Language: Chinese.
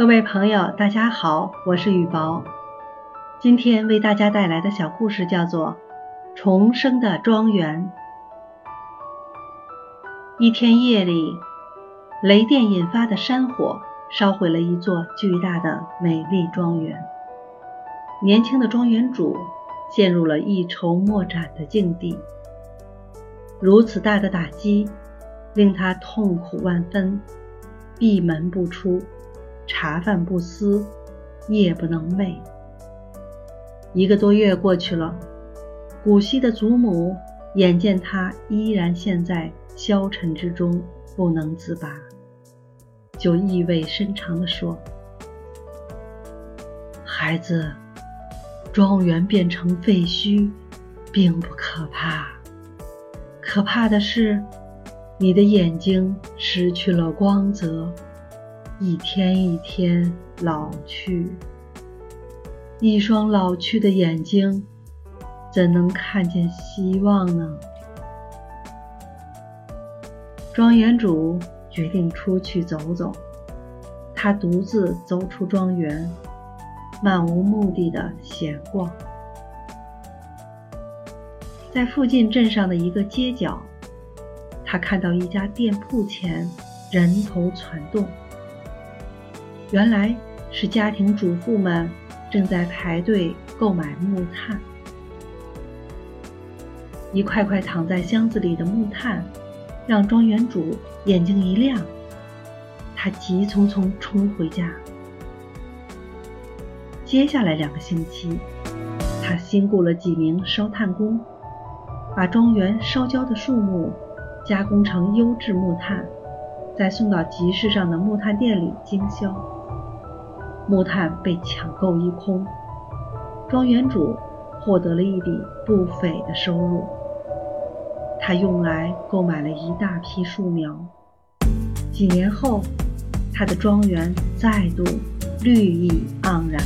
各位朋友，大家好，我是雨薄。今天为大家带来的小故事叫做《重生的庄园》。一天夜里，雷电引发的山火烧毁了一座巨大的美丽庄园。年轻的庄园主陷入了一筹莫展的境地。如此大的打击，令他痛苦万分，闭门不出。茶饭不思，夜不能寐。一个多月过去了，古稀的祖母眼见他依然陷在消沉之中，不能自拔，就意味深长地说：“孩子，庄园变成废墟，并不可怕，可怕的是，你的眼睛失去了光泽。”一天一天老去，一双老去的眼睛，怎能看见希望呢？庄园主决定出去走走。他独自走出庄园，漫无目的的闲逛。在附近镇上的一个街角，他看到一家店铺前人头攒动。原来是家庭主妇们正在排队购买木炭。一块块躺在箱子里的木炭，让庄园主眼睛一亮。他急匆匆冲回家。接下来两个星期，他新雇了几名烧炭工，把庄园烧焦的树木加工成优质木炭，再送到集市上的木炭店里经销。木炭被抢购一空，庄园主获得了一笔不菲的收入。他用来购买了一大批树苗。几年后，他的庄园再度绿意盎然。